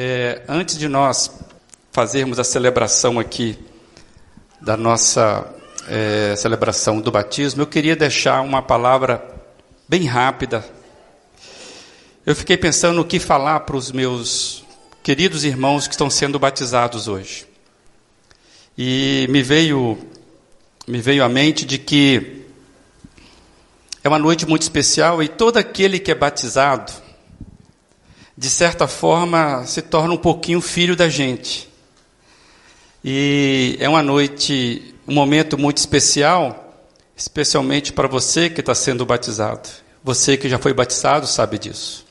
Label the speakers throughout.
Speaker 1: é, antes de nós fazermos a celebração aqui da nossa é, celebração do batismo, eu queria deixar uma palavra bem rápida. Eu fiquei pensando no que falar para os meus queridos irmãos que estão sendo batizados hoje. E me veio me veio à mente de que é uma noite muito especial e todo aquele que é batizado, de certa forma, se torna um pouquinho filho da gente. E é uma noite, um momento muito especial, especialmente para você que está sendo batizado. Você que já foi batizado sabe disso.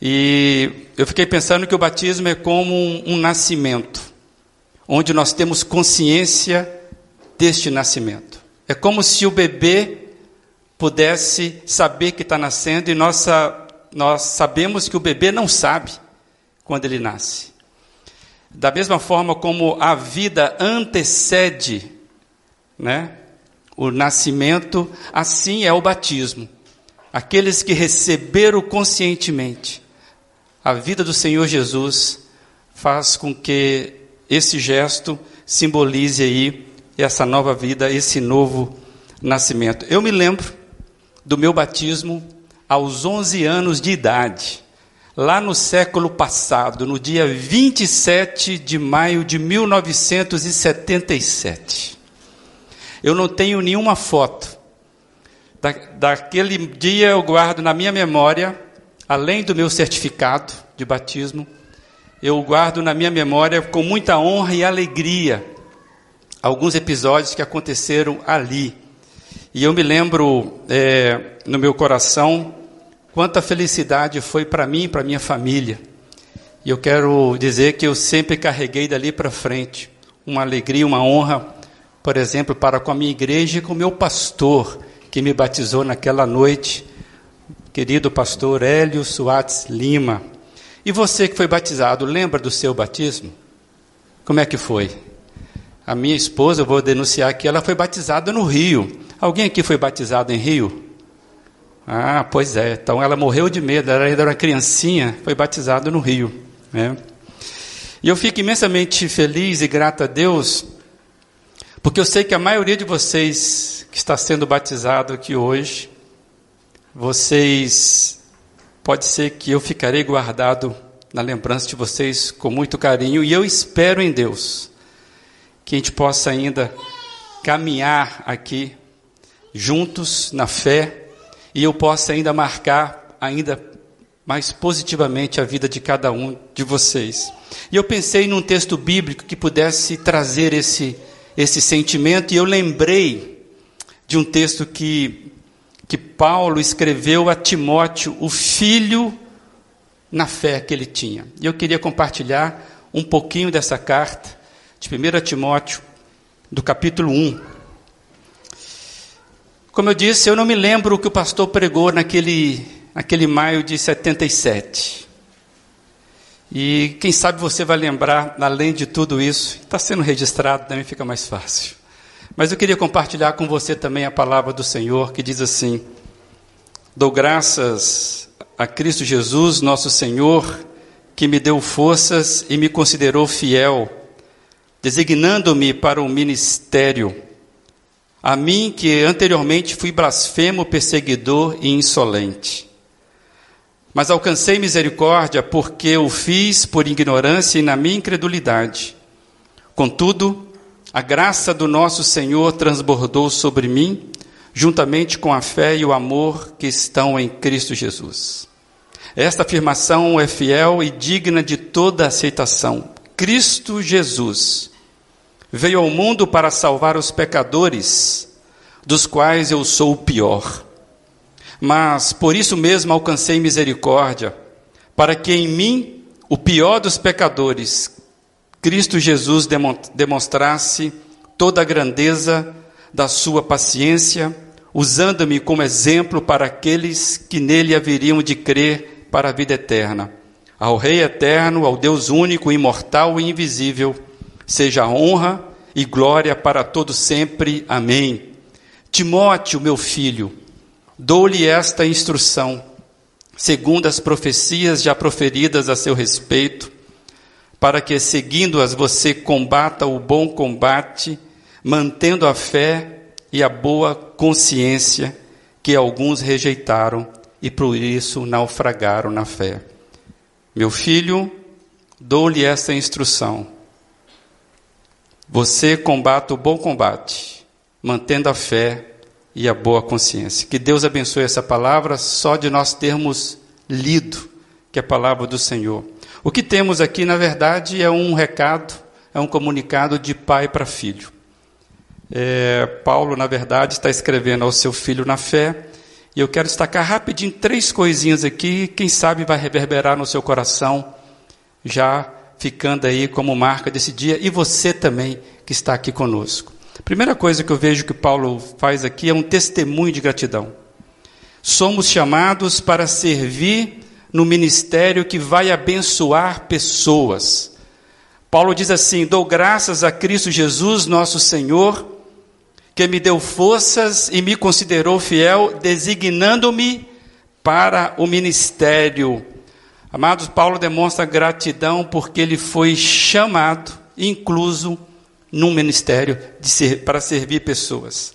Speaker 1: E eu fiquei pensando que o batismo é como um, um nascimento, onde nós temos consciência deste nascimento. É como se o bebê pudesse saber que está nascendo e nós, nós sabemos que o bebê não sabe quando ele nasce. Da mesma forma como a vida antecede né, o nascimento, assim é o batismo. Aqueles que receberam conscientemente a vida do Senhor Jesus faz com que esse gesto simbolize aí essa nova vida, esse novo nascimento. Eu me lembro do meu batismo aos 11 anos de idade, lá no século passado, no dia 27 de maio de 1977. Eu não tenho nenhuma foto. Da, daquele dia eu guardo na minha memória, além do meu certificado de batismo, eu guardo na minha memória com muita honra e alegria alguns episódios que aconteceram ali. E eu me lembro é, no meu coração quanta felicidade foi para mim e para minha família. E eu quero dizer que eu sempre carreguei dali para frente uma alegria, uma honra, por exemplo, para com a minha igreja e com o meu pastor, que me batizou naquela noite, querido pastor Hélio Suárez Lima. E você que foi batizado, lembra do seu batismo? Como é que foi? A minha esposa, eu vou denunciar aqui, ela foi batizada no Rio. Alguém aqui foi batizado em Rio? Ah, pois é. Então ela morreu de medo, ela ainda era uma criancinha, foi batizada no Rio. Né? E eu fico imensamente feliz e grato a Deus, porque eu sei que a maioria de vocês que está sendo batizado aqui hoje, vocês, pode ser que eu ficarei guardado na lembrança de vocês com muito carinho, e eu espero em Deus que a gente possa ainda caminhar aqui juntos na fé e eu possa ainda marcar ainda mais positivamente a vida de cada um de vocês. E eu pensei num texto bíblico que pudesse trazer esse esse sentimento e eu lembrei de um texto que que Paulo escreveu a Timóteo, o filho na fé que ele tinha. E eu queria compartilhar um pouquinho dessa carta de 1 Timóteo, do capítulo 1. Como eu disse, eu não me lembro o que o pastor pregou naquele, naquele maio de 77. E quem sabe você vai lembrar, além de tudo isso, está sendo registrado, também fica mais fácil. Mas eu queria compartilhar com você também a palavra do Senhor que diz assim: Dou graças a Cristo Jesus, nosso Senhor, que me deu forças e me considerou fiel designando-me para o ministério. A mim, que anteriormente fui blasfemo, perseguidor e insolente. Mas alcancei misericórdia porque o fiz por ignorância e na minha incredulidade. Contudo, a graça do nosso Senhor transbordou sobre mim, juntamente com a fé e o amor que estão em Cristo Jesus. Esta afirmação é fiel e digna de toda aceitação. Cristo Jesus veio ao mundo para salvar os pecadores, dos quais eu sou o pior. Mas por isso mesmo alcancei misericórdia, para que em mim, o pior dos pecadores, Cristo Jesus demonstrasse toda a grandeza da sua paciência, usando-me como exemplo para aqueles que nele haveriam de crer para a vida eterna. Ao Rei eterno, ao Deus único, imortal e invisível, seja honra e glória para todo sempre. Amém. Timóteo, meu filho, dou-lhe esta instrução, segundo as profecias já proferidas a seu respeito, para que, seguindo-as, você combata o bom combate, mantendo a fé e a boa consciência que alguns rejeitaram e por isso naufragaram na fé. Meu filho, dou-lhe esta instrução. Você combata o bom combate, mantendo a fé e a boa consciência. Que Deus abençoe essa palavra só de nós termos lido, que é a palavra do Senhor. O que temos aqui, na verdade, é um recado, é um comunicado de pai para filho. É, Paulo, na verdade, está escrevendo ao seu filho na fé, e eu quero destacar rapidinho três coisinhas aqui, quem sabe vai reverberar no seu coração, já ficando aí como marca desse dia, e você também que está aqui conosco. Primeira coisa que eu vejo que Paulo faz aqui é um testemunho de gratidão. Somos chamados para servir no ministério que vai abençoar pessoas. Paulo diz assim: Dou graças a Cristo Jesus, nosso Senhor, que me deu forças e me considerou fiel, designando-me para o ministério. Amados, Paulo demonstra gratidão porque ele foi chamado, incluso num ministério ser, para servir pessoas.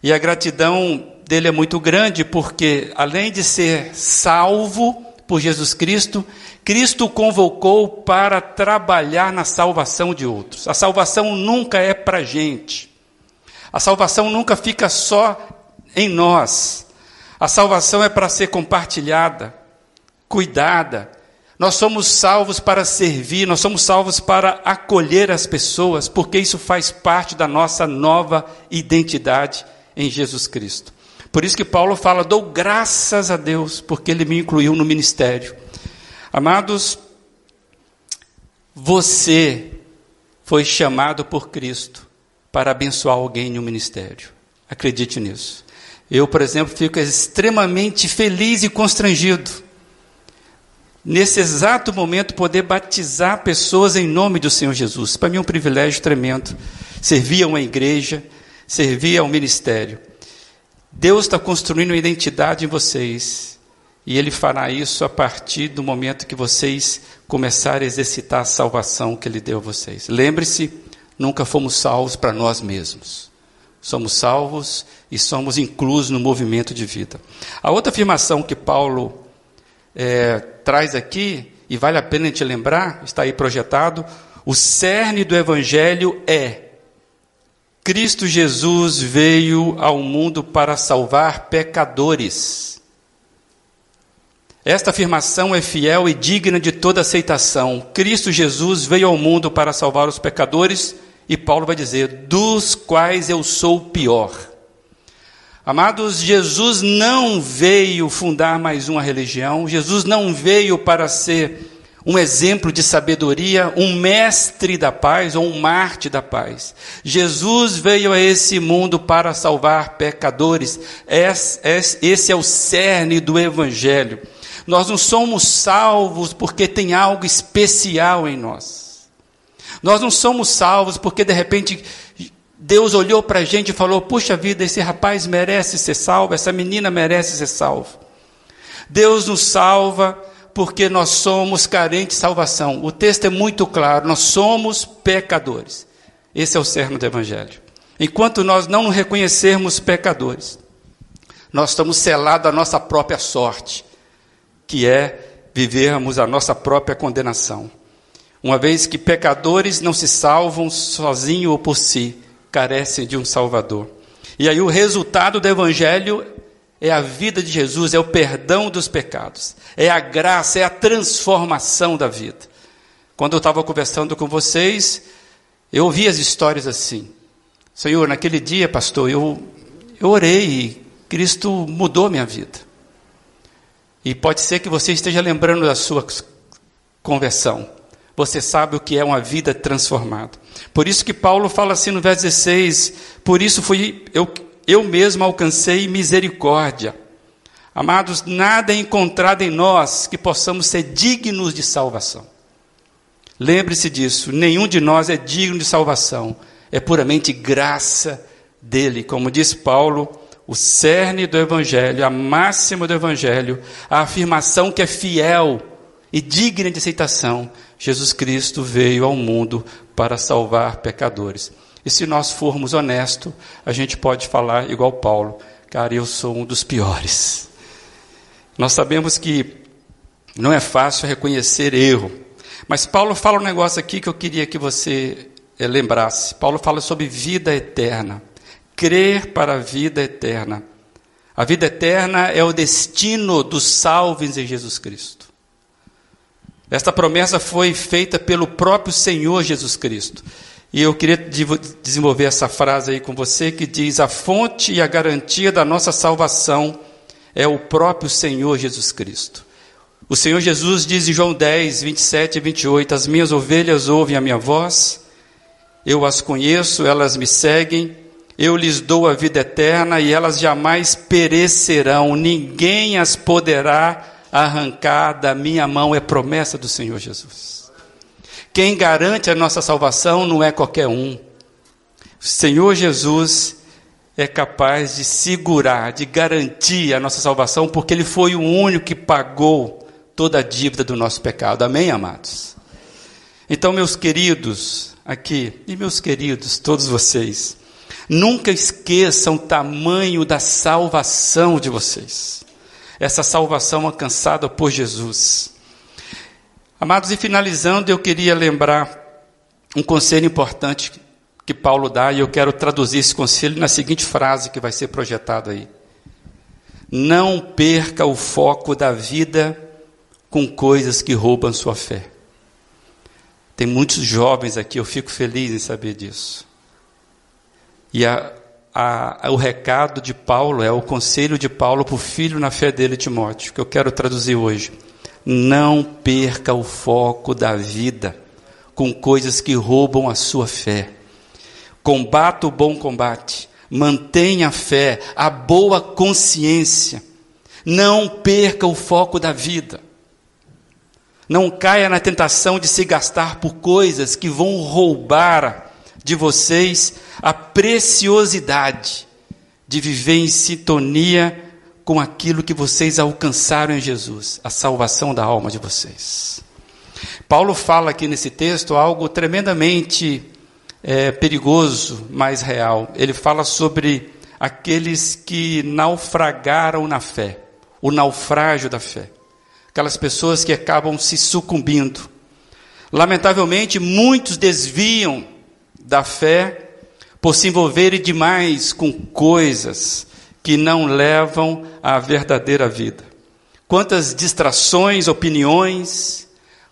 Speaker 1: E a gratidão dele é muito grande porque, além de ser salvo por Jesus Cristo, Cristo o convocou para trabalhar na salvação de outros. A salvação nunca é para a gente. A salvação nunca fica só em nós. A salvação é para ser compartilhada, cuidada, nós somos salvos para servir, nós somos salvos para acolher as pessoas, porque isso faz parte da nossa nova identidade em Jesus Cristo. Por isso que Paulo fala: dou graças a Deus, porque ele me incluiu no ministério. Amados, você foi chamado por Cristo para abençoar alguém no ministério. Acredite nisso. Eu, por exemplo, fico extremamente feliz e constrangido nesse exato momento, poder batizar pessoas em nome do Senhor Jesus. Para mim é um privilégio tremendo. Servir a uma igreja, servir ao ministério. Deus está construindo uma identidade em vocês. E Ele fará isso a partir do momento que vocês começarem a exercitar a salvação que Ele deu a vocês. Lembre-se, nunca fomos salvos para nós mesmos. Somos salvos e somos inclusos no movimento de vida. A outra afirmação que Paulo é, traz aqui, e vale a pena gente lembrar, está aí projetado, o cerne do Evangelho é: Cristo Jesus veio ao mundo para salvar pecadores. Esta afirmação é fiel e digna de toda aceitação. Cristo Jesus veio ao mundo para salvar os pecadores, e Paulo vai dizer: dos quais eu sou o pior. Amados, Jesus não veio fundar mais uma religião, Jesus não veio para ser um exemplo de sabedoria, um mestre da paz ou um marte da paz. Jesus veio a esse mundo para salvar pecadores. Esse é o cerne do Evangelho. Nós não somos salvos porque tem algo especial em nós. Nós não somos salvos porque de repente Deus olhou para a gente e falou: Puxa vida, esse rapaz merece ser salvo, essa menina merece ser salvo. Deus nos salva porque nós somos carentes de salvação. O texto é muito claro: nós somos pecadores. Esse é o cerne do Evangelho. Enquanto nós não nos reconhecermos pecadores, nós estamos selados à nossa própria sorte, que é vivermos a nossa própria condenação. Uma vez que pecadores não se salvam sozinhos ou por si, carecem de um Salvador. E aí o resultado do Evangelho é a vida de Jesus, é o perdão dos pecados, é a graça, é a transformação da vida. Quando eu estava conversando com vocês, eu ouvi as histórias assim. Senhor, naquele dia, pastor, eu, eu orei e Cristo mudou minha vida. E pode ser que você esteja lembrando da sua conversão você sabe o que é uma vida transformada. Por isso que Paulo fala assim no verso 16: Por isso fui eu, eu mesmo alcancei misericórdia. Amados, nada é encontrado em nós que possamos ser dignos de salvação. Lembre-se disso, nenhum de nós é digno de salvação, é puramente graça dele. Como diz Paulo, o cerne do Evangelho, a máxima do Evangelho, a afirmação que é fiel e digna de aceitação Jesus Cristo veio ao mundo para salvar pecadores. E se nós formos honestos, a gente pode falar igual Paulo: cara, eu sou um dos piores. Nós sabemos que não é fácil reconhecer erro, mas Paulo fala um negócio aqui que eu queria que você eh, lembrasse. Paulo fala sobre vida eterna, crer para a vida eterna. A vida eterna é o destino dos salvos em Jesus Cristo. Esta promessa foi feita pelo próprio Senhor Jesus Cristo. E eu queria desenvolver essa frase aí com você que diz: A fonte e a garantia da nossa salvação é o próprio Senhor Jesus Cristo. O Senhor Jesus diz em João 10, 27 e 28: As minhas ovelhas ouvem a minha voz, eu as conheço, elas me seguem, eu lhes dou a vida eterna e elas jamais perecerão, ninguém as poderá arrancar da minha mão, é promessa do Senhor Jesus. Quem garante a nossa salvação não é qualquer um. O Senhor Jesus é capaz de segurar, de garantir a nossa salvação, porque Ele foi o único que pagou toda a dívida do nosso pecado. Amém, amados? Então, meus queridos, aqui, e meus queridos, todos vocês, nunca esqueçam o tamanho da salvação de vocês essa salvação alcançada por Jesus. Amados, e finalizando, eu queria lembrar um conselho importante que Paulo dá, e eu quero traduzir esse conselho na seguinte frase que vai ser projetada aí: Não perca o foco da vida com coisas que roubam sua fé. Tem muitos jovens aqui, eu fico feliz em saber disso. E a, a, o recado de Paulo, é o conselho de Paulo para o filho na fé dele, Timóteo, que eu quero traduzir hoje. Não perca o foco da vida com coisas que roubam a sua fé. Combata o bom combate, mantenha a fé, a boa consciência. Não perca o foco da vida. Não caia na tentação de se gastar por coisas que vão roubar de vocês a preciosidade de viver em sintonia com aquilo que vocês alcançaram em Jesus, a salvação da alma de vocês. Paulo fala aqui nesse texto algo tremendamente é, perigoso, mas real. Ele fala sobre aqueles que naufragaram na fé, o naufrágio da fé. Aquelas pessoas que acabam se sucumbindo. Lamentavelmente, muitos desviam da fé por se envolverem demais com coisas que não levam à verdadeira vida. Quantas distrações, opiniões,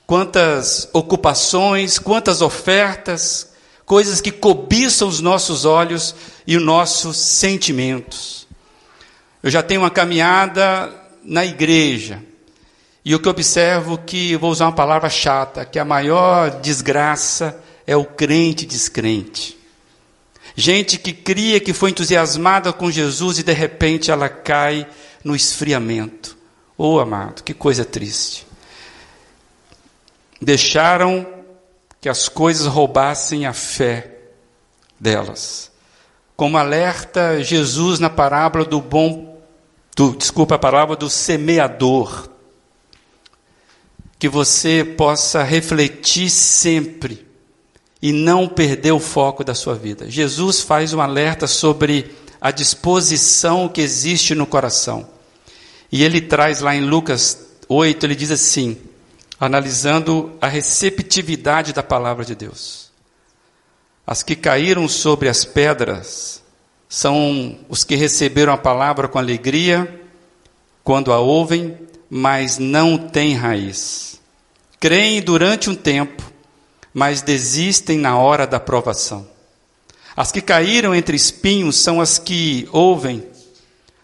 Speaker 1: quantas ocupações, quantas ofertas, coisas que cobiçam os nossos olhos e os nossos sentimentos. Eu já tenho uma caminhada na igreja, e o que observo que, vou usar uma palavra chata, que a maior desgraça é o crente descrente. Gente que cria que foi entusiasmada com Jesus e de repente ela cai no esfriamento. Oh, amado, que coisa triste. Deixaram que as coisas roubassem a fé delas. Como alerta Jesus na parábola do bom, do, desculpa a palavra do semeador. Que você possa refletir sempre e não perder o foco da sua vida. Jesus faz um alerta sobre a disposição que existe no coração. E ele traz lá em Lucas 8, ele diz assim, analisando a receptividade da palavra de Deus. As que caíram sobre as pedras são os que receberam a palavra com alegria quando a ouvem, mas não têm raiz. Creem durante um tempo, mas desistem na hora da provação. As que caíram entre espinhos são as que ouvem,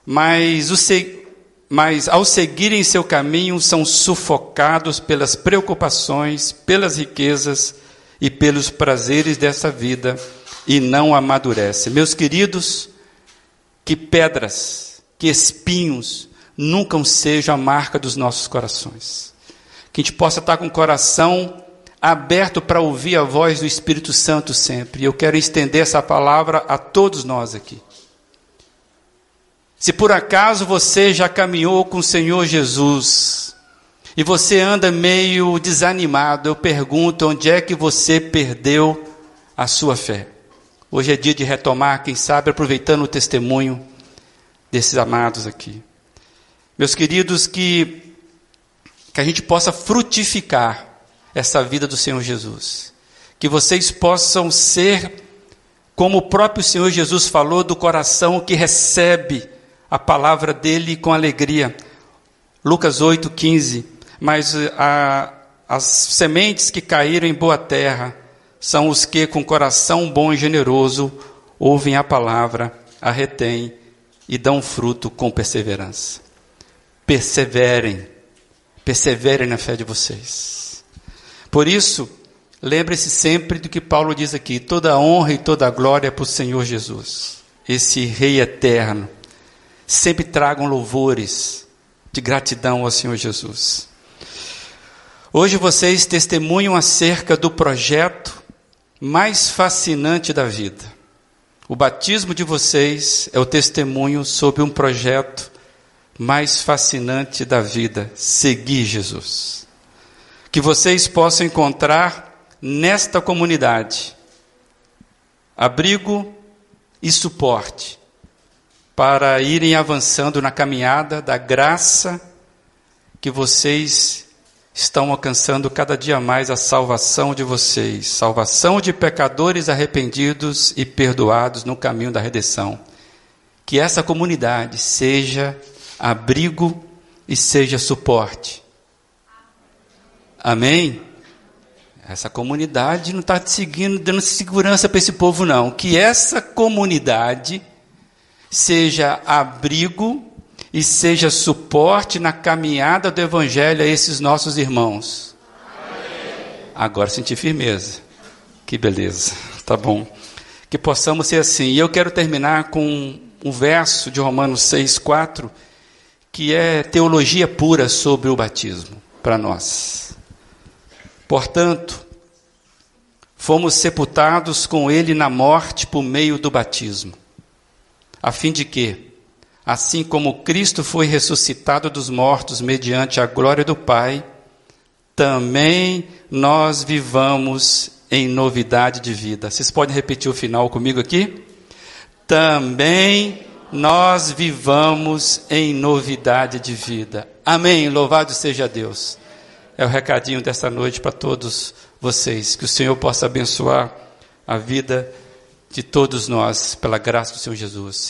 Speaker 1: mas, se... mas ao seguirem seu caminho são sufocados pelas preocupações, pelas riquezas e pelos prazeres dessa vida e não amadurecem. Meus queridos, que pedras, que espinhos nunca sejam a marca dos nossos corações. Que a gente possa estar com o coração aberto para ouvir a voz do Espírito Santo sempre. Eu quero estender essa palavra a todos nós aqui. Se por acaso você já caminhou com o Senhor Jesus, e você anda meio desanimado, eu pergunto onde é que você perdeu a sua fé. Hoje é dia de retomar, quem sabe, aproveitando o testemunho desses amados aqui. Meus queridos, que, que a gente possa frutificar essa vida do Senhor Jesus. Que vocês possam ser, como o próprio Senhor Jesus falou, do coração que recebe a palavra dele com alegria. Lucas 8, 15. Mas a, as sementes que caíram em boa terra são os que, com coração bom e generoso, ouvem a palavra, a retêm e dão fruto com perseverança. Perseverem, perseverem na fé de vocês. Por isso, lembre-se sempre do que Paulo diz aqui: toda honra e toda glória é para o Senhor Jesus, esse Rei eterno. Sempre tragam louvores de gratidão ao Senhor Jesus. Hoje vocês testemunham acerca do projeto mais fascinante da vida. O batismo de vocês é o testemunho sobre um projeto mais fascinante da vida: seguir Jesus. Que vocês possam encontrar nesta comunidade abrigo e suporte para irem avançando na caminhada da graça que vocês estão alcançando cada dia mais a salvação de vocês, salvação de pecadores arrependidos e perdoados no caminho da redenção. Que essa comunidade seja abrigo e seja suporte. Amém? Essa comunidade não está seguindo, dando segurança para esse povo, não. Que essa comunidade seja abrigo e seja suporte na caminhada do Evangelho a esses nossos irmãos. Amém. Agora senti firmeza. Que beleza. Tá bom. Que possamos ser assim. E eu quero terminar com um verso de Romanos 6, 4, que é teologia pura sobre o batismo para nós. Portanto, fomos sepultados com ele na morte por meio do batismo a fim de que, assim como Cristo foi ressuscitado dos mortos mediante a glória do Pai, também nós vivamos em novidade de vida. Vocês podem repetir o final comigo aqui? Também nós vivamos em novidade de vida. Amém. Louvado seja Deus. É o recadinho desta noite para todos vocês. Que o Senhor possa abençoar a vida de todos nós, pela graça do Senhor Jesus.